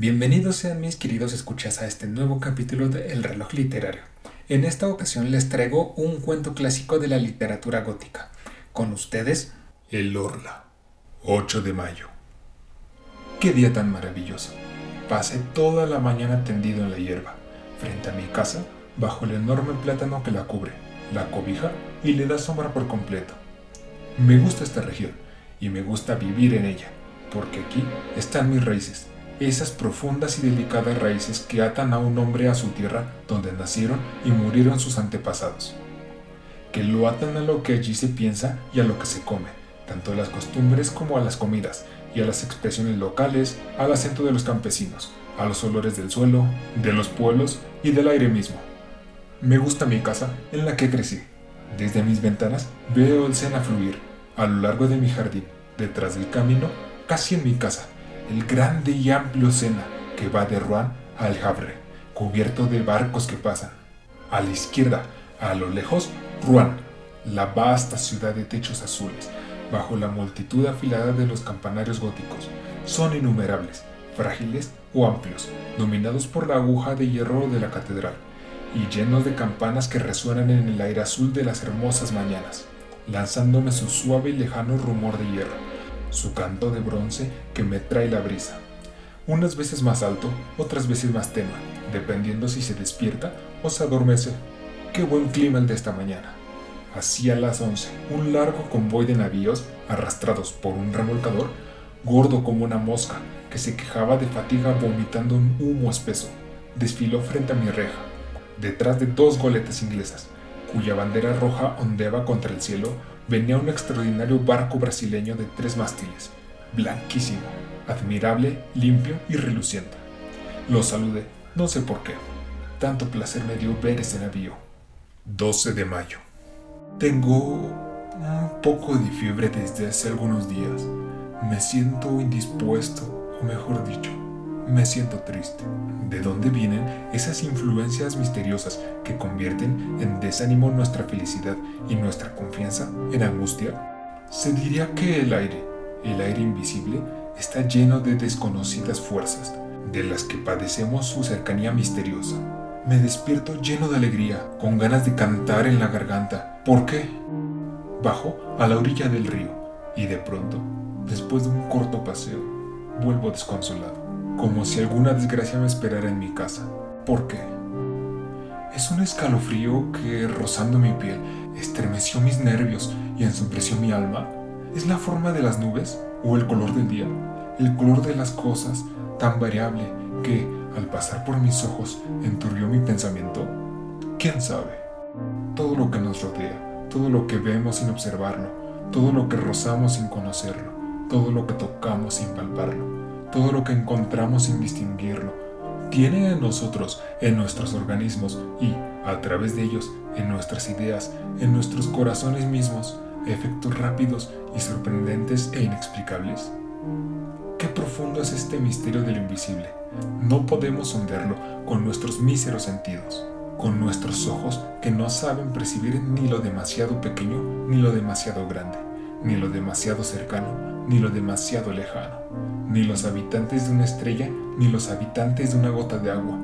Bienvenidos sean mis queridos escuchas a este nuevo capítulo de El reloj literario. En esta ocasión les traigo un cuento clásico de la literatura gótica. Con ustedes, El Orla. 8 de mayo. Qué día tan maravilloso. Pasé toda la mañana tendido en la hierba, frente a mi casa, bajo el enorme plátano que la cubre, la cobija y le da sombra por completo. Me gusta esta región y me gusta vivir en ella, porque aquí están mis raíces esas profundas y delicadas raíces que atan a un hombre a su tierra donde nacieron y murieron sus antepasados, que lo atan a lo que allí se piensa y a lo que se come, tanto a las costumbres como a las comidas, y a las expresiones locales, al acento de los campesinos, a los olores del suelo, de los pueblos y del aire mismo. Me gusta mi casa en la que crecí. Desde mis ventanas veo el Sena fluir a lo largo de mi jardín, detrás del camino, casi en mi casa el grande y amplio Sena que va de Rouen al Havre, cubierto de barcos que pasan. A la izquierda, a lo lejos, Rouen, la vasta ciudad de techos azules, bajo la multitud afilada de los campanarios góticos. Son innumerables, frágiles o amplios, dominados por la aguja de hierro de la catedral, y llenos de campanas que resuenan en el aire azul de las hermosas mañanas, lanzándome su suave y lejano rumor de hierro su canto de bronce que me trae la brisa. Unas veces más alto, otras veces más tenue, dependiendo si se despierta o se adormece. Qué buen clima el de esta mañana. Hacia las once, un largo convoy de navíos, arrastrados por un remolcador, gordo como una mosca, que se quejaba de fatiga vomitando un humo espeso, desfiló frente a mi reja, detrás de dos goletas inglesas, cuya bandera roja ondeaba contra el cielo venía un extraordinario barco brasileño de tres mástiles, blanquísimo, admirable, limpio y reluciente. Lo saludé, no sé por qué. Tanto placer me dio ver ese navío. 12 de mayo. Tengo un poco de fiebre desde hace algunos días. Me siento indispuesto, o mejor dicho, me siento triste. ¿De dónde vienen esas influencias misteriosas que convierten en desánimo nuestra felicidad y nuestra confianza en angustia? Se diría que el aire, el aire invisible, está lleno de desconocidas fuerzas, de las que padecemos su cercanía misteriosa. Me despierto lleno de alegría, con ganas de cantar en la garganta. ¿Por qué? Bajo a la orilla del río y de pronto, después de un corto paseo, vuelvo desconsolado como si alguna desgracia me esperara en mi casa. ¿Por qué? Es un escalofrío que, rozando mi piel, estremeció mis nervios y ensombreció mi alma. ¿Es la forma de las nubes o el color del día? El color de las cosas, tan variable que, al pasar por mis ojos, enturbió mi pensamiento. ¿Quién sabe? Todo lo que nos rodea, todo lo que vemos sin observarlo, todo lo que rozamos sin conocerlo, todo lo que tocamos sin palparlo todo lo que encontramos sin distinguirlo, tiene en nosotros, en nuestros organismos y, a través de ellos, en nuestras ideas, en nuestros corazones mismos, efectos rápidos y sorprendentes e inexplicables? Qué profundo es este misterio del invisible. No podemos sondearlo con nuestros míseros sentidos, con nuestros ojos que no saben percibir ni lo demasiado pequeño ni lo demasiado grande, ni lo demasiado cercano ni lo demasiado lejano ni los habitantes de una estrella, ni los habitantes de una gota de agua.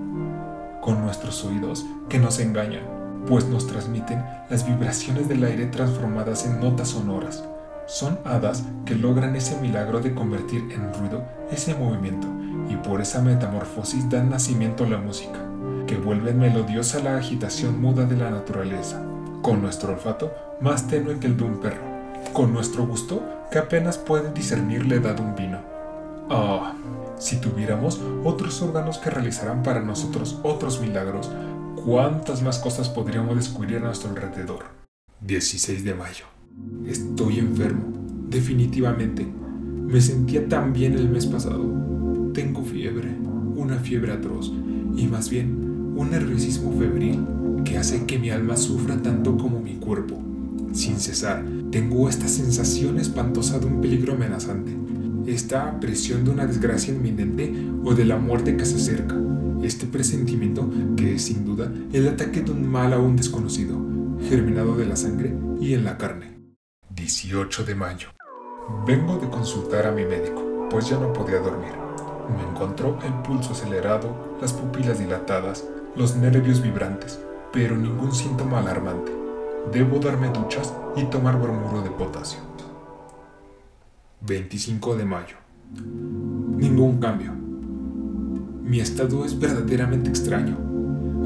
Con nuestros oídos, que nos engañan, pues nos transmiten las vibraciones del aire transformadas en notas sonoras. Son hadas que logran ese milagro de convertir en ruido ese movimiento y por esa metamorfosis dan nacimiento a la música, que vuelven melodiosa la agitación muda de la naturaleza, con nuestro olfato más tenue que el de un perro, con nuestro gusto que apenas puede discernir la edad de un vino Ah, si tuviéramos otros órganos que realizaran para nosotros otros milagros, ¿cuántas más cosas podríamos descubrir a nuestro alrededor? 16 de mayo. Estoy enfermo, definitivamente. Me sentía tan bien el mes pasado. Tengo fiebre, una fiebre atroz, y más bien un nerviosismo febril que hace que mi alma sufra tanto como mi cuerpo. Sin cesar, tengo esta sensación espantosa de un peligro amenazante esta presión de una desgracia inminente o de la muerte que se acerca, este presentimiento que es sin duda el ataque de un mal aún desconocido, germinado de la sangre y en la carne. 18 de mayo. Vengo de consultar a mi médico, pues ya no podía dormir. Me encontró el pulso acelerado, las pupilas dilatadas, los nervios vibrantes, pero ningún síntoma alarmante. Debo darme duchas y tomar bromuro de potasio. 25 de mayo. Ningún cambio. Mi estado es verdaderamente extraño.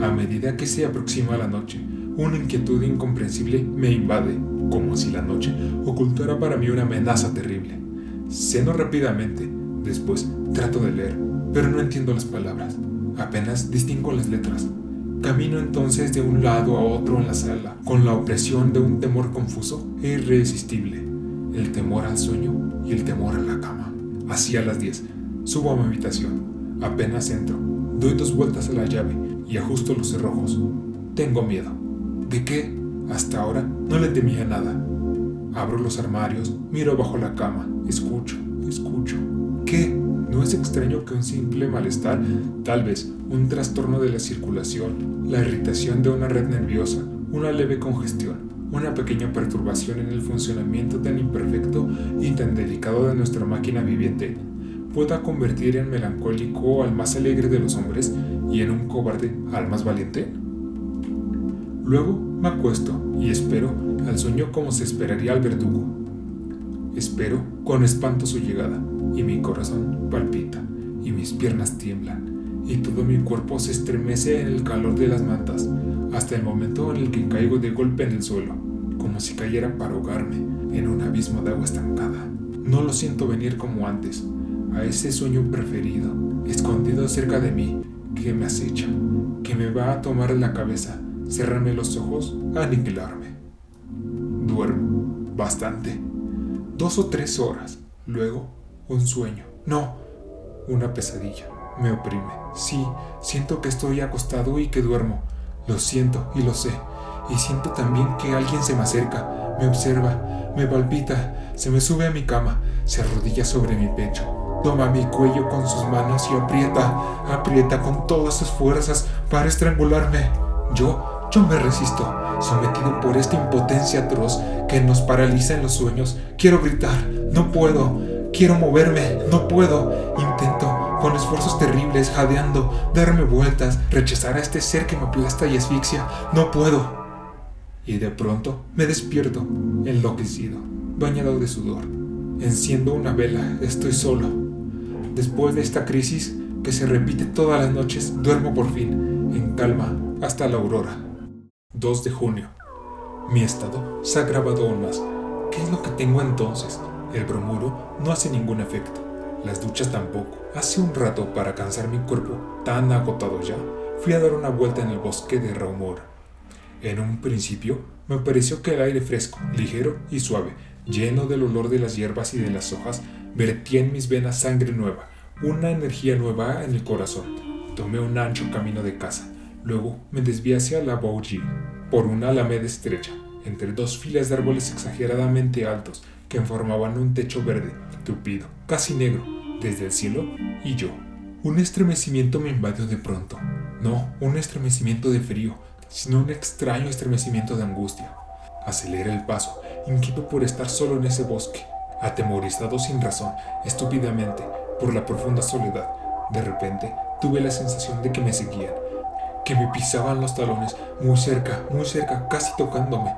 A medida que se aproxima la noche, una inquietud incomprensible me invade, como si la noche ocultara para mí una amenaza terrible. Ceno rápidamente, después trato de leer, pero no entiendo las palabras, apenas distingo las letras. Camino entonces de un lado a otro en la sala, con la opresión de un temor confuso e irresistible, el temor al sueño y el temor a la cama. Hacia las 10, subo a mi habitación, apenas entro, doy dos vueltas a la llave y ajusto los cerrojos. Tengo miedo. ¿De qué? Hasta ahora no le temía nada. Abro los armarios, miro bajo la cama, escucho, escucho. ¿Qué? ¿No es extraño que un simple malestar, tal vez un trastorno de la circulación, la irritación de una red nerviosa, una leve congestión, una pequeña perturbación en el funcionamiento tan imperfecto y tan delicado de nuestra máquina viviente, pueda convertir en melancólico al más alegre de los hombres y en un cobarde al más valiente? Luego me acuesto y espero al sueño como se esperaría al verdugo. Espero con espanto su llegada, y mi corazón palpita, y mis piernas tiemblan, y todo mi cuerpo se estremece en el calor de las mantas, hasta el momento en el que caigo de golpe en el suelo, como si cayera para ahogarme en un abismo de agua estancada. No lo siento venir como antes, a ese sueño preferido, escondido cerca de mí, que me acecha, que me va a tomar la cabeza cerrarme los ojos, aniquilarme. Duermo, bastante. Dos o tres horas. Luego, un sueño. No, una pesadilla. Me oprime. Sí, siento que estoy acostado y que duermo. Lo siento y lo sé. Y siento también que alguien se me acerca, me observa, me palpita, se me sube a mi cama, se arrodilla sobre mi pecho, toma mi cuello con sus manos y aprieta, aprieta con todas sus fuerzas para estrangularme. Yo yo me resisto, sometido por esta impotencia atroz que nos paraliza en los sueños. Quiero gritar, no puedo. Quiero moverme, no puedo. Intento, con esfuerzos terribles, jadeando, darme vueltas, rechazar a este ser que me aplasta y asfixia. No puedo. Y de pronto me despierto, enloquecido, bañado de sudor. Enciendo una vela, estoy solo. Después de esta crisis, que se repite todas las noches, duermo por fin, en calma, hasta la aurora. 2 de junio. Mi estado se ha agravado aún más. ¿Qué es lo que tengo entonces? El bromuro no hace ningún efecto. Las duchas tampoco. Hace un rato, para cansar mi cuerpo, tan agotado ya, fui a dar una vuelta en el bosque de Raumor. En un principio, me pareció que el aire fresco, ligero y suave, lleno del olor de las hierbas y de las hojas, vertía en mis venas sangre nueva, una energía nueva en el corazón. Tomé un ancho camino de casa Luego me desvié hacia la Bougie, por una alameda estrecha, entre dos filas de árboles exageradamente altos que formaban un techo verde, tupido, casi negro, desde el cielo y yo. Un estremecimiento me invadió de pronto. No un estremecimiento de frío, sino un extraño estremecimiento de angustia. Aceleré el paso, inquieto por estar solo en ese bosque, atemorizado sin razón, estúpidamente, por la profunda soledad. De repente, tuve la sensación de que me seguían, que me pisaban los talones, muy cerca, muy cerca, casi tocándome.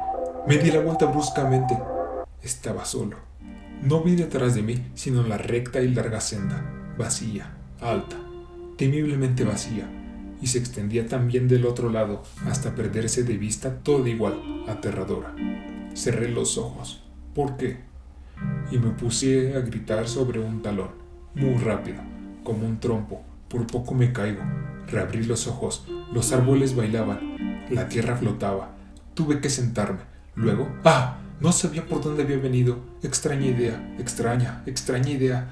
Me di la vuelta bruscamente. Estaba solo. No vi detrás de mí sino la recta y larga senda, vacía, alta, temiblemente vacía, y se extendía también del otro lado hasta perderse de vista todo igual, aterradora. Cerré los ojos. ¿Por qué? Y me puse a gritar sobre un talón, muy rápido, como un trompo. Por poco me caigo. Reabrí los ojos, los árboles bailaban, la tierra flotaba. Tuve que sentarme. Luego, ¡ah! No sabía por dónde había venido. Extraña idea, extraña, extraña idea.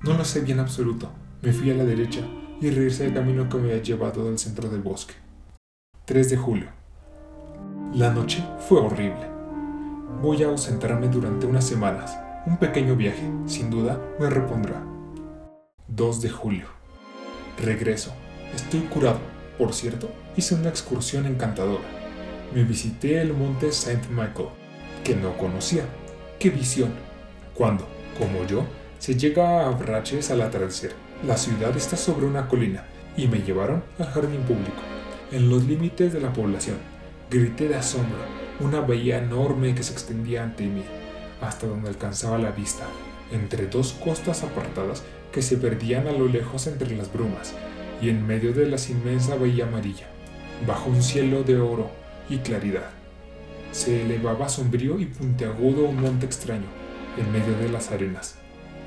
No lo sé bien absoluto. Me fui a la derecha y regresé al camino que me había llevado del centro del bosque. 3 de julio. La noche fue horrible. Voy a ausentarme durante unas semanas. Un pequeño viaje, sin duda, me repondrá. 2 de julio. Regreso. Estoy curado. Por cierto, hice una excursión encantadora. Me visité el monte Saint Michael, que no conocía. ¡Qué visión! Cuando, como yo, se llega a Braches al atardecer, La ciudad está sobre una colina y me llevaron al jardín público, en los límites de la población. Grité de asombro, una bahía enorme que se extendía ante mí, hasta donde alcanzaba la vista, entre dos costas apartadas que se perdían a lo lejos entre las brumas, y en medio de la inmensa bahía amarilla, bajo un cielo de oro y claridad. Se elevaba sombrío y puntiagudo un monte extraño, en medio de las arenas.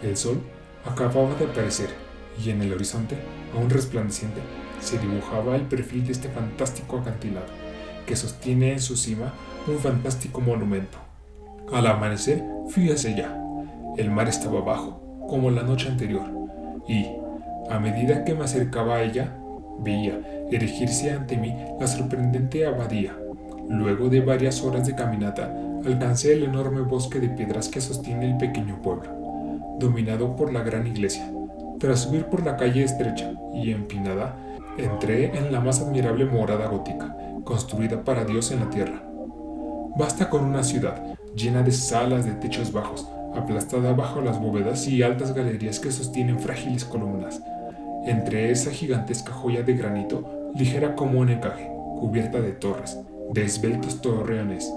El sol acababa de aparecer, y en el horizonte, aún resplandeciente, se dibujaba el perfil de este fantástico acantilado, que sostiene en su cima un fantástico monumento. Al amanecer fui hacia allá. El mar estaba bajo, como la noche anterior, y, a medida que me acercaba a ella, veía erigirse ante mí la sorprendente abadía. Luego de varias horas de caminata, alcancé el enorme bosque de piedras que sostiene el pequeño pueblo, dominado por la gran iglesia. Tras subir por la calle estrecha y empinada, entré en la más admirable morada gótica, construida para Dios en la tierra. Basta con una ciudad llena de salas de techos bajos, aplastada bajo las bóvedas y altas galerías que sostienen frágiles columnas. Entre esa gigantesca joya de granito, ligera como un encaje, cubierta de torres, de esbeltos torreones,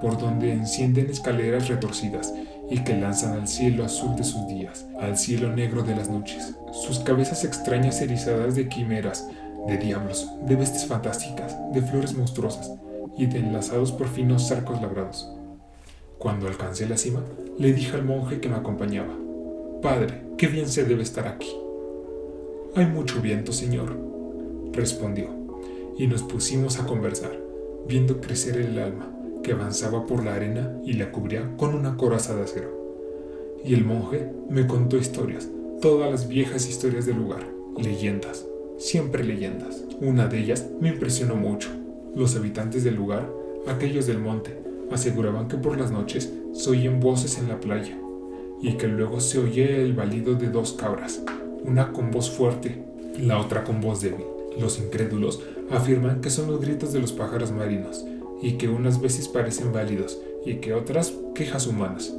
por donde encienden escaleras retorcidas y que lanzan al cielo azul de sus días, al cielo negro de las noches, sus cabezas extrañas erizadas de quimeras, de diablos, de bestias fantásticas, de flores monstruosas y de enlazados por finos arcos labrados. Cuando alcancé la cima, le dije al monje que me acompañaba, Padre, qué bien se debe estar aquí. Hay mucho viento, señor, respondió, y nos pusimos a conversar, viendo crecer el alma, que avanzaba por la arena y la cubría con una coraza de acero. Y el monje me contó historias, todas las viejas historias del lugar, leyendas, siempre leyendas. Una de ellas me impresionó mucho. Los habitantes del lugar, aquellos del monte, aseguraban que por las noches se oyen voces en la playa y que luego se oye el balido de dos cabras, una con voz fuerte, la otra con voz débil. Los incrédulos afirman que son los gritos de los pájaros marinos y que unas veces parecen válidos y que otras quejas humanas.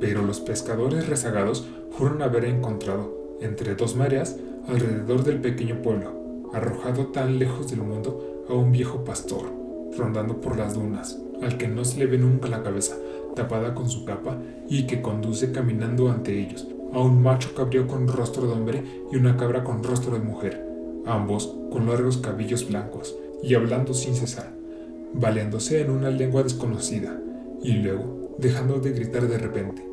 Pero los pescadores rezagados fueron haber encontrado, entre dos mareas, alrededor del pequeño pueblo, arrojado tan lejos del mundo, a un viejo pastor, rondando por las dunas, al que no se le ve nunca la cabeza, tapada con su capa, y que conduce caminando ante ellos, a un macho cabrío con rostro de hombre y una cabra con rostro de mujer, ambos con largos cabellos blancos, y hablando sin cesar baleándose en una lengua desconocida y luego dejando de gritar de repente,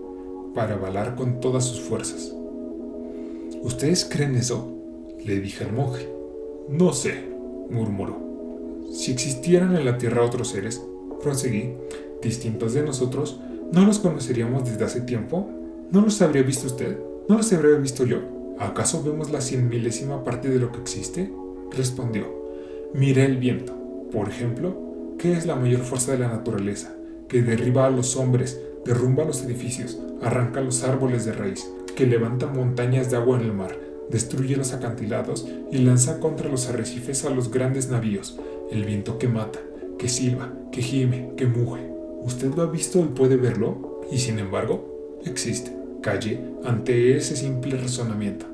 para balar con todas sus fuerzas. ¿Ustedes creen eso? le dije al monje. No sé, murmuró. Si existieran en la tierra otros seres, proseguí, distintos de nosotros, ¿no los conoceríamos desde hace tiempo? ¿No los habría visto usted? ¿No los habría visto yo? ¿Acaso vemos la cien milésima parte de lo que existe? Respondió. Mire el viento, por ejemplo, ¿Qué es la mayor fuerza de la naturaleza? Que derriba a los hombres, derrumba los edificios, arranca los árboles de raíz, que levanta montañas de agua en el mar, destruye los acantilados y lanza contra los arrecifes a los grandes navíos, el viento que mata, que silba, que gime, que muge. ¿Usted lo ha visto y puede verlo? Y sin embargo, existe. Calle ante ese simple razonamiento.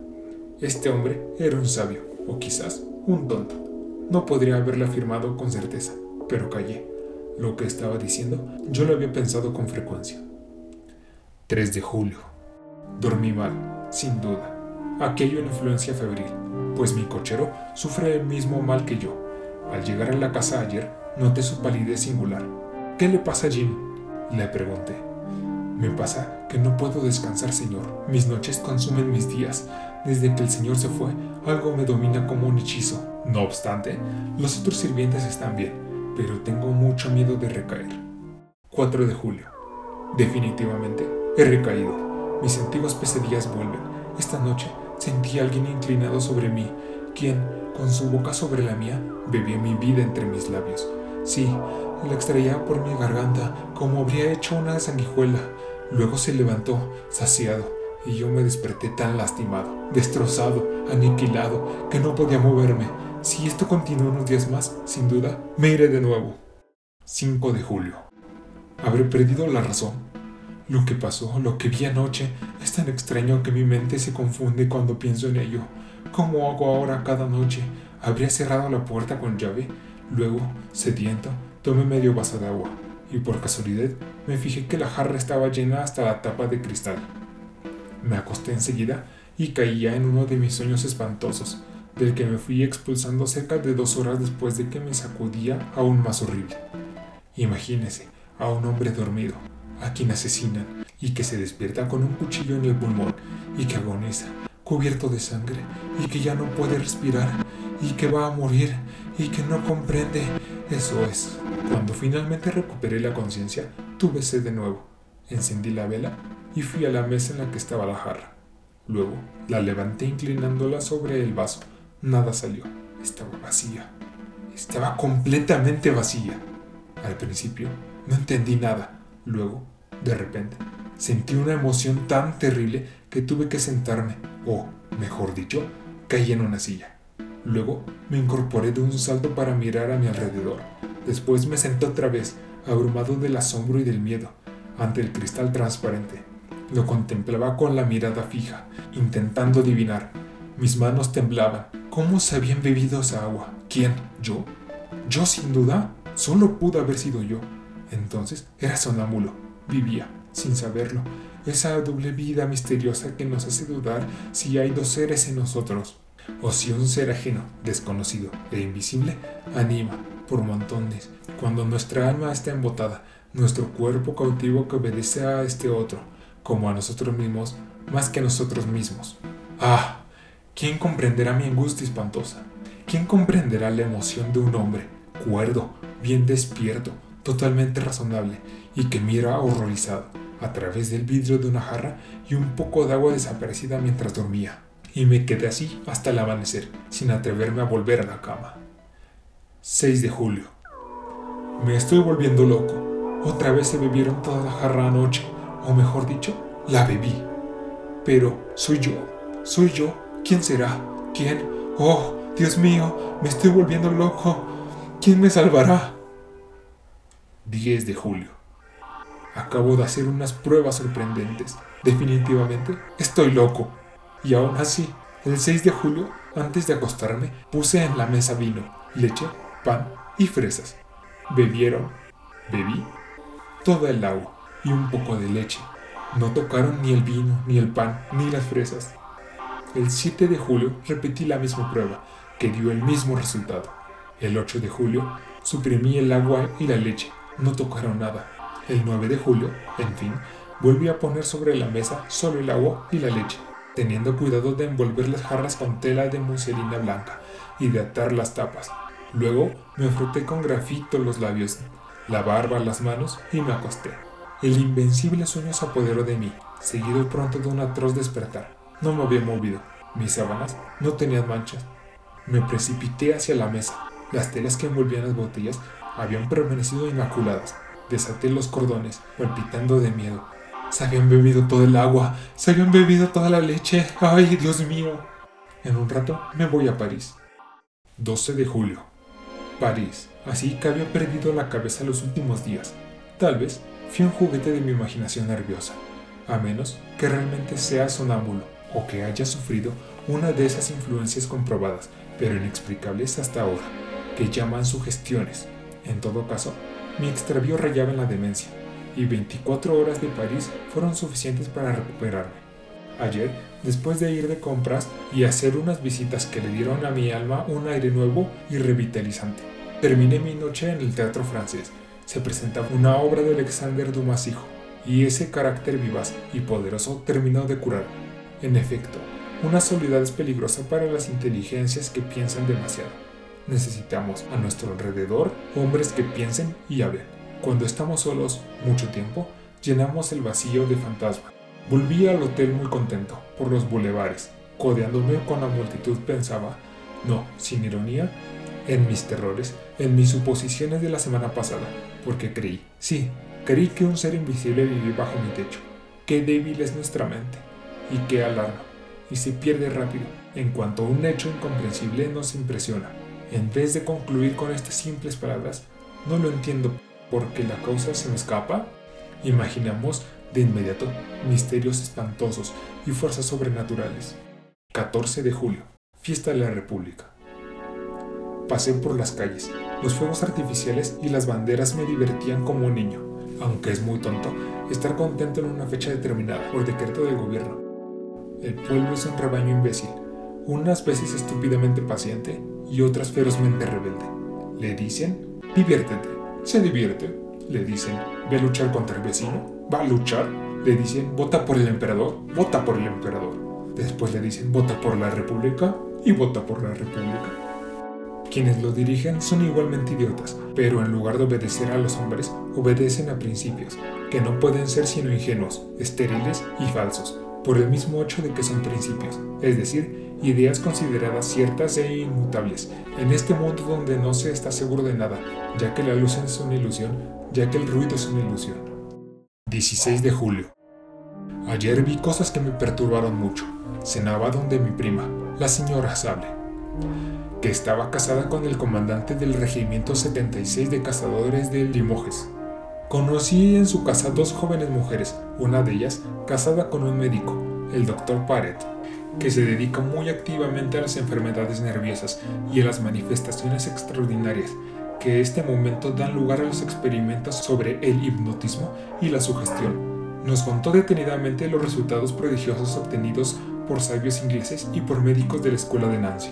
Este hombre era un sabio, o quizás un tonto. No podría haberle afirmado con certeza pero callé. Lo que estaba diciendo yo lo había pensado con frecuencia. 3 de julio. Dormí mal, sin duda. Aquello una influencia febril, pues mi cochero sufre el mismo mal que yo. Al llegar a la casa ayer, noté su palidez singular. ¿Qué le pasa a Jim? Le pregunté. Me pasa que no puedo descansar, señor. Mis noches consumen mis días. Desde que el señor se fue, algo me domina como un hechizo. No obstante, los otros sirvientes están bien pero tengo mucho miedo de recaer. 4 de julio. Definitivamente he recaído. Mis antiguas pesadillas vuelven. Esta noche sentí a alguien inclinado sobre mí, quien, con su boca sobre la mía, bebía mi vida entre mis labios. Sí, la extraía por mi garganta como habría hecho una sanguijuela. Luego se levantó, saciado, y yo me desperté tan lastimado, destrozado, aniquilado, que no podía moverme. Si esto continúa unos días más, sin duda, me iré de nuevo. 5 de julio. Habré perdido la razón. Lo que pasó, lo que vi anoche, es tan extraño que mi mente se confunde cuando pienso en ello. ¿Cómo hago ahora cada noche? Habría cerrado la puerta con llave. Luego, sediento, tomé medio vaso de agua y por casualidad me fijé que la jarra estaba llena hasta la tapa de cristal. Me acosté enseguida y caía en uno de mis sueños espantosos, del que me fui expulsando cerca de dos horas después de que me sacudía aún más horrible. Imagínese a un hombre dormido, a quien asesinan y que se despierta con un cuchillo en el pulmón y que agoniza, cubierto de sangre y que ya no puede respirar y que va a morir y que no comprende. Eso es. Cuando finalmente recuperé la conciencia, tuve sed de nuevo. Encendí la vela y fui a la mesa en la que estaba la jarra. Luego la levanté inclinándola sobre el vaso. Nada salió. Estaba vacía. Estaba completamente vacía. Al principio no entendí nada. Luego, de repente, sentí una emoción tan terrible que tuve que sentarme, o, mejor dicho, caí en una silla. Luego me incorporé de un salto para mirar a mi alrededor. Después me senté otra vez, abrumado del asombro y del miedo, ante el cristal transparente. Lo contemplaba con la mirada fija, intentando adivinar. Mis manos temblaban. ¿Cómo se habían bebido esa agua? ¿Quién? ¿Yo? Yo sin duda. Solo pudo haber sido yo. Entonces era sonámbulo. Vivía, sin saberlo, esa doble vida misteriosa que nos hace dudar si hay dos seres en nosotros o si un ser ajeno, desconocido e invisible anima por montones, cuando nuestra alma está embotada, nuestro cuerpo cautivo que obedece a este otro, como a nosotros mismos, más que a nosotros mismos. Ah, ¿quién comprenderá mi angustia espantosa? ¿Quién comprenderá la emoción de un hombre, cuerdo, bien despierto, totalmente razonable, y que mira horrorizado a través del vidrio de una jarra y un poco de agua desaparecida mientras dormía? Y me quedé así hasta el amanecer, sin atreverme a volver a la cama. 6 de julio. Me estoy volviendo loco. Otra vez se bebieron toda la jarra anoche, o mejor dicho, la bebí. Pero soy yo, soy yo. ¿Quién será? ¿Quién? Oh, Dios mío, me estoy volviendo loco. ¿Quién me salvará? 10 de julio. Acabo de hacer unas pruebas sorprendentes. Definitivamente, estoy loco. Y aún así, el 6 de julio, antes de acostarme, puse en la mesa vino, leche, pan y fresas. Bebieron, bebí, toda el agua y un poco de leche. No tocaron ni el vino, ni el pan, ni las fresas. El 7 de julio repetí la misma prueba, que dio el mismo resultado. El 8 de julio suprimí el agua y la leche, no tocaron nada. El 9 de julio, en fin, volví a poner sobre la mesa solo el agua y la leche teniendo cuidado de envolver las jarras con tela de muselina blanca y de atar las tapas. Luego me froté con grafito los labios, la barba, las manos y me acosté. El invencible sueño se apoderó de mí, seguido pronto de un atroz despertar. No me había movido, mis sábanas no tenían manchas. Me precipité hacia la mesa. Las telas que envolvían las botellas habían permanecido inmaculadas. Desaté los cordones, palpitando de miedo. Se habían bebido todo el agua, se habían bebido toda la leche. ¡Ay, Dios mío! En un rato me voy a París. 12 de julio. París. Así que había perdido la cabeza los últimos días. Tal vez fui un juguete de mi imaginación nerviosa, a menos que realmente sea sonámbulo o que haya sufrido una de esas influencias comprobadas, pero inexplicables hasta ahora, que llaman sugestiones. En todo caso, mi extravío rayaba en la demencia y 24 horas de París fueron suficientes para recuperarme. Ayer, después de ir de compras y hacer unas visitas que le dieron a mi alma un aire nuevo y revitalizante, terminé mi noche en el teatro francés. Se presentaba una obra de Alexander Dumas hijo, y ese carácter vivaz y poderoso terminó de curarme. En efecto, una soledad es peligrosa para las inteligencias que piensan demasiado. Necesitamos a nuestro alrededor hombres que piensen y hablen. Cuando estamos solos mucho tiempo, llenamos el vacío de fantasma. Volví al hotel muy contento por los bulevares. Codeándome con la multitud pensaba, no, sin ironía, en mis terrores, en mis suposiciones de la semana pasada, porque creí, sí, creí que un ser invisible vivía bajo mi techo. Qué débil es nuestra mente, y qué alarma, y se pierde rápido en cuanto un hecho incomprensible nos impresiona. En vez de concluir con estas simples palabras, no lo entiendo porque la causa se me escapa? Imaginamos de inmediato misterios espantosos y fuerzas sobrenaturales. 14 de julio. fiesta de la República. Pasé por las calles, los fuegos artificiales y las banderas me divertían como un niño, aunque es muy tonto estar contento en una fecha determinada por decreto del gobierno. El pueblo es un rebaño imbécil, unas veces estúpidamente paciente y otras ferozmente rebelde. Le dicen, diviértete, se divierte. Le dicen, ve a luchar contra el vecino, va a luchar. Le dicen, vota por el emperador, vota por el emperador. Después le dicen, vota por la república y vota por la república. Quienes lo dirigen son igualmente idiotas, pero en lugar de obedecer a los hombres, obedecen a principios, que no pueden ser sino ingenuos, estériles y falsos, por el mismo hecho de que son principios, es decir, ideas consideradas ciertas e inmutables, en este mundo donde no se está seguro de nada, ya que la luz es una ilusión, ya que el ruido es una ilusión. 16 de julio. Ayer vi cosas que me perturbaron mucho. Cenaba donde mi prima, la señora Sable, que estaba casada con el comandante del Regimiento 76 de Cazadores de Limoges. Conocí en su casa dos jóvenes mujeres, una de ellas casada con un médico, el doctor Paret, que se dedica muy activamente a las enfermedades nerviosas y a las manifestaciones extraordinarias que este momento dan lugar a los experimentos sobre el hipnotismo y la sugestión. Nos contó detenidamente los resultados prodigiosos obtenidos por sabios ingleses y por médicos de la escuela de Nancy.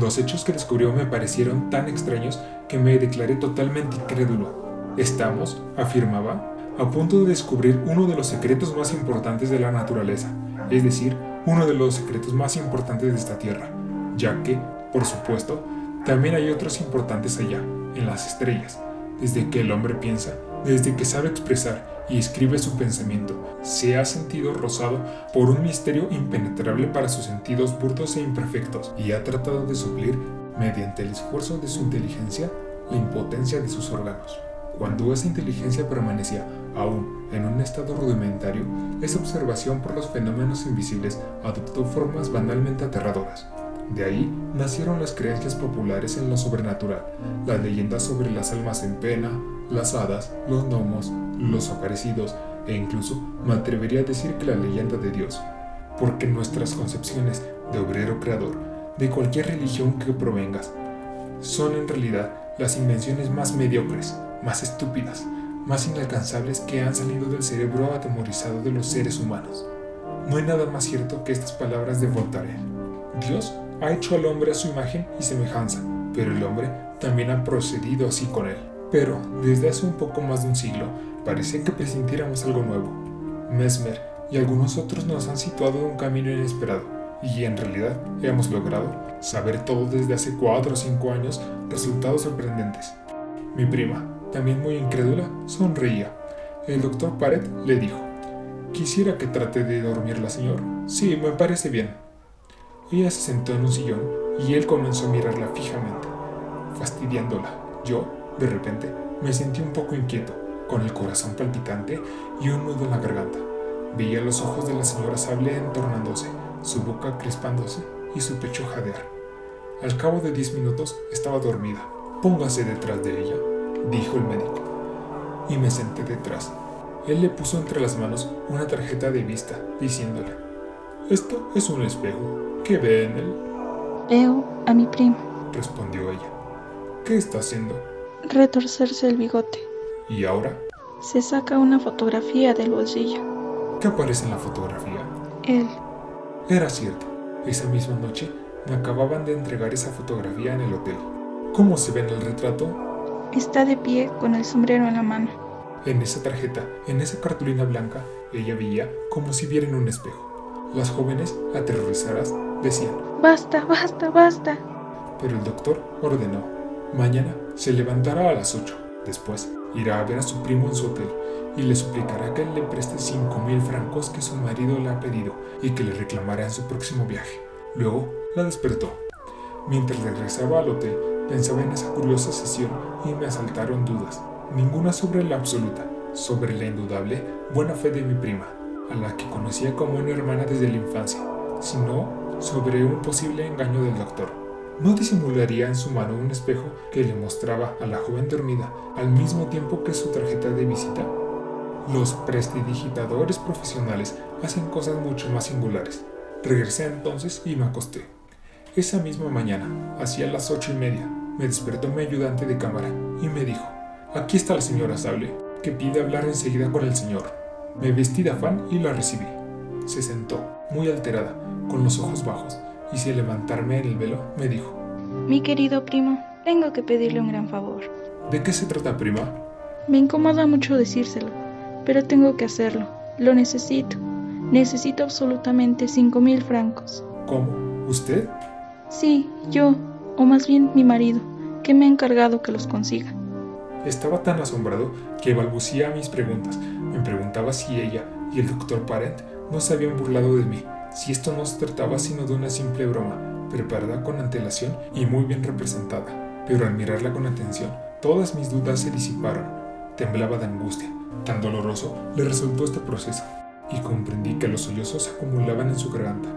Los hechos que descubrió me parecieron tan extraños que me declaré totalmente incrédulo. Estamos, afirmaba, a punto de descubrir uno de los secretos más importantes de la naturaleza, es decir, uno de los secretos más importantes de esta Tierra, ya que, por supuesto, también hay otros importantes allá, en las estrellas, desde que el hombre piensa, desde que sabe expresar y escribe su pensamiento, se ha sentido rozado por un misterio impenetrable para sus sentidos burdos e imperfectos y ha tratado de suplir, mediante el esfuerzo de su inteligencia, la impotencia de sus órganos. Cuando esa inteligencia permanecía aún en un estado rudimentario, esa observación por los fenómenos invisibles adoptó formas banalmente aterradoras. De ahí nacieron las creencias populares en lo sobrenatural, las leyendas sobre las almas en pena, las hadas, los gnomos, los aparecidos e incluso me atrevería a decir que la leyenda de Dios, porque nuestras concepciones de obrero creador, de cualquier religión que provengas, son en realidad las invenciones más mediocres, más estúpidas, más inalcanzables que han salido del cerebro atemorizado de los seres humanos. No hay nada más cierto que estas palabras de Voltaire. Dios ha hecho al hombre a su imagen y semejanza, pero el hombre también ha procedido así con él. Pero, desde hace un poco más de un siglo, parece que presintiéramos algo nuevo. Mesmer y algunos otros nos han situado en un camino inesperado, y en realidad hemos logrado saber todo desde hace cuatro o cinco años resultados sorprendentes. Mi prima, también muy incrédula, sonreía. El doctor Paret le dijo, ¿Quisiera que trate de dormirla, señor? Sí, me parece bien. Ella se sentó en un sillón y él comenzó a mirarla fijamente, fastidiándola. Yo, de repente, me sentí un poco inquieto, con el corazón palpitante y un nudo en la garganta. Veía los ojos de la señora Sable entornándose, su boca crispándose y su pecho jadear. Al cabo de diez minutos estaba dormida. Póngase detrás de ella, dijo el médico. Y me senté detrás. Él le puso entre las manos una tarjeta de vista, diciéndole, Esto es un espejo. ¿Qué ve en él? Veo a mi primo. Respondió ella. ¿Qué está haciendo? Retorcerse el bigote. ¿Y ahora? Se saca una fotografía del bolsillo. ¿Qué aparece en la fotografía? Él. Era cierto. Esa misma noche me acababan de entregar esa fotografía en el hotel. ¿Cómo se ve en el retrato? Está de pie con el sombrero en la mano. En esa tarjeta, en esa cartulina blanca, ella veía como si viera en un espejo. Las jóvenes, aterrorizadas, decían, Basta, basta, basta. Pero el doctor ordenó, mañana se levantará a las 8. Después irá a ver a su primo en su hotel y le suplicará que le preste cinco mil francos que su marido le ha pedido y que le reclamará en su próximo viaje. Luego la despertó. Mientras regresaba al hotel, pensaba en esa curiosa sesión y me asaltaron dudas, ninguna sobre la absoluta, sobre la indudable buena fe de mi prima, a la que conocía como una hermana desde la infancia, sino sobre un posible engaño del doctor. ¿No disimularía en su mano un espejo que le mostraba a la joven dormida al mismo tiempo que su tarjeta de visita? Los prestidigitadores profesionales hacen cosas mucho más singulares. Regresé entonces y me acosté. Esa misma mañana, hacia las ocho y media, me despertó mi ayudante de cámara y me dijo, aquí está la señora Sable, que pide hablar enseguida con el señor. Me vestí de afán y la recibí. Se sentó, muy alterada, con los ojos bajos, y sin levantarme en el velo, me dijo, Mi querido primo, tengo que pedirle un gran favor. ¿De qué se trata, prima? Me incomoda mucho decírselo, pero tengo que hacerlo. Lo necesito. Necesito absolutamente cinco mil francos. ¿Cómo? ¿Usted? Sí, yo, o más bien mi marido, que me ha encargado que los consiga. Estaba tan asombrado que balbucía mis preguntas. Me preguntaba si ella y el doctor Parent no se habían burlado de mí, si esto no se trataba sino de una simple broma, preparada con antelación y muy bien representada. Pero al mirarla con atención, todas mis dudas se disiparon. Temblaba de angustia. Tan doloroso le resultó este proceso, y comprendí que los sollozos se acumulaban en su garganta.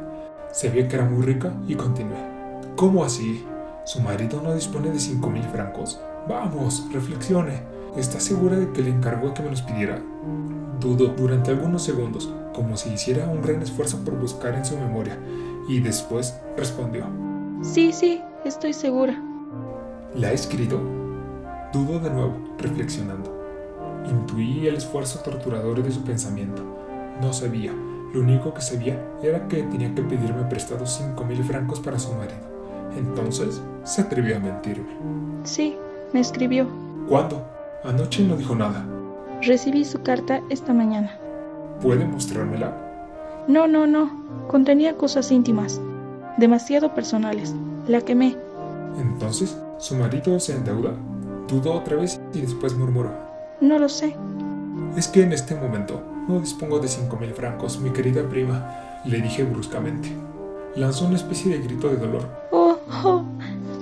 Sabía que era muy rica y continué. ¿Cómo así? ¿Su marido no dispone de cinco mil francos? Vamos, reflexione. ¿Está segura de que le encargó que me los pidiera? Dudó durante algunos segundos, como si hiciera un gran esfuerzo por buscar en su memoria, y después respondió. Sí, sí, estoy segura. ¿La ha escrito? Dudó de nuevo, reflexionando. Intuí el esfuerzo torturador de su pensamiento. No sabía. Lo único que sabía era que tenía que pedirme prestado cinco mil francos para su marido. Entonces se atrevió a mentirme. Sí, me escribió. ¿Cuándo? Anoche no dijo nada. Recibí su carta esta mañana. ¿Puede mostrármela? No, no, no. Contenía cosas íntimas. Demasiado personales. La quemé. Entonces, ¿su marido se endeuda? Dudó otra vez y después murmuró. No lo sé. Es que en este momento no dispongo de cinco mil francos, mi querida prima, le dije bruscamente. Lanzó una especie de grito de dolor. Oh,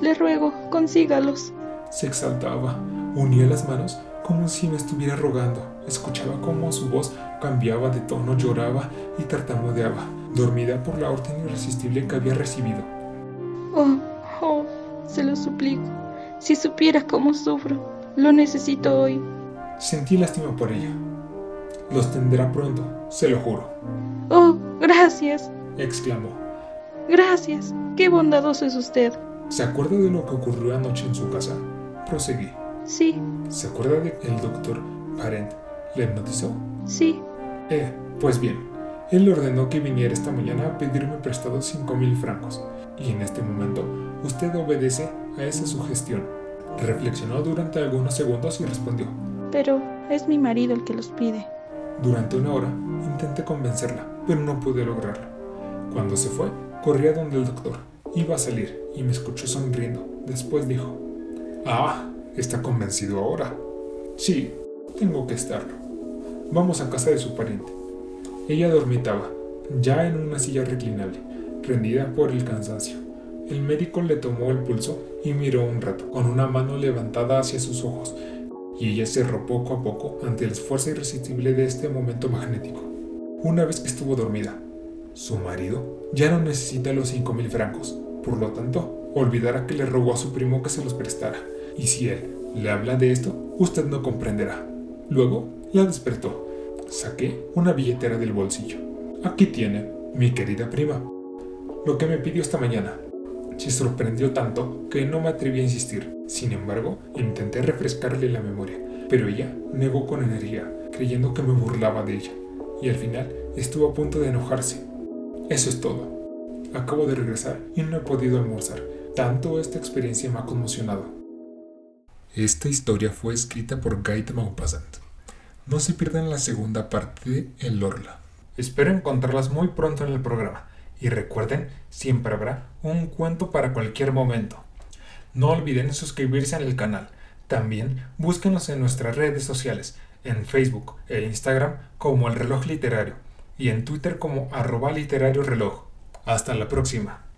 le ruego, consígalos. Se exaltaba, unía las manos como si me estuviera rogando. Escuchaba cómo su voz cambiaba de tono, lloraba y tartamudeaba, dormida por la orden irresistible que había recibido. Oh, oh, se lo suplico. Si supiera cómo sufro, lo necesito hoy. Sentí lástima por ella. Los tendrá pronto, se lo juro. Oh, gracias, exclamó. Gracias, qué bondadoso es usted. ¿Se acuerda de lo que ocurrió anoche en su casa? Proseguí. Sí. ¿Se acuerda de que el doctor Parent le hipnotizó? Sí. Eh, pues bien, él ordenó que viniera esta mañana a pedirme prestado cinco mil francos, y en este momento usted obedece a esa sugestión. Reflexionó durante algunos segundos y respondió. Pero es mi marido el que los pide. Durante una hora intenté convencerla, pero no pude lograrlo. Cuando se fue, corrí a donde el doctor. Iba a salir y me escuchó sonriendo. Después dijo, Ah, ¿está convencido ahora? Sí, tengo que estarlo. Vamos a casa de su pariente. Ella dormitaba, ya en una silla reclinable, rendida por el cansancio. El médico le tomó el pulso y miró un rato, con una mano levantada hacia sus ojos, y ella cerró poco a poco ante el esfuerzo irresistible de este momento magnético. Una vez que estuvo dormida, su marido ya no necesita los cinco mil francos, por lo tanto, olvidará que le rogó a su primo que se los prestara, y si él le habla de esto, usted no comprenderá. Luego la despertó. Saqué una billetera del bolsillo. Aquí tiene, mi querida prima. Lo que me pidió esta mañana. Se sorprendió tanto que no me atreví a insistir. Sin embargo, intenté refrescarle la memoria, pero ella negó con energía, creyendo que me burlaba de ella, y al final estuvo a punto de enojarse. Eso es todo. Acabo de regresar y no he podido almorzar. Tanto esta experiencia me ha conmocionado. Esta historia fue escrita por Guy de Maupassant. No se pierdan la segunda parte de El Orla. Espero encontrarlas muy pronto en el programa. Y recuerden, siempre habrá un cuento para cualquier momento. No olviden suscribirse al canal. También búsquenos en nuestras redes sociales, en Facebook e Instagram como El Reloj Literario y en Twitter como arroba literario reloj. Hasta la próxima.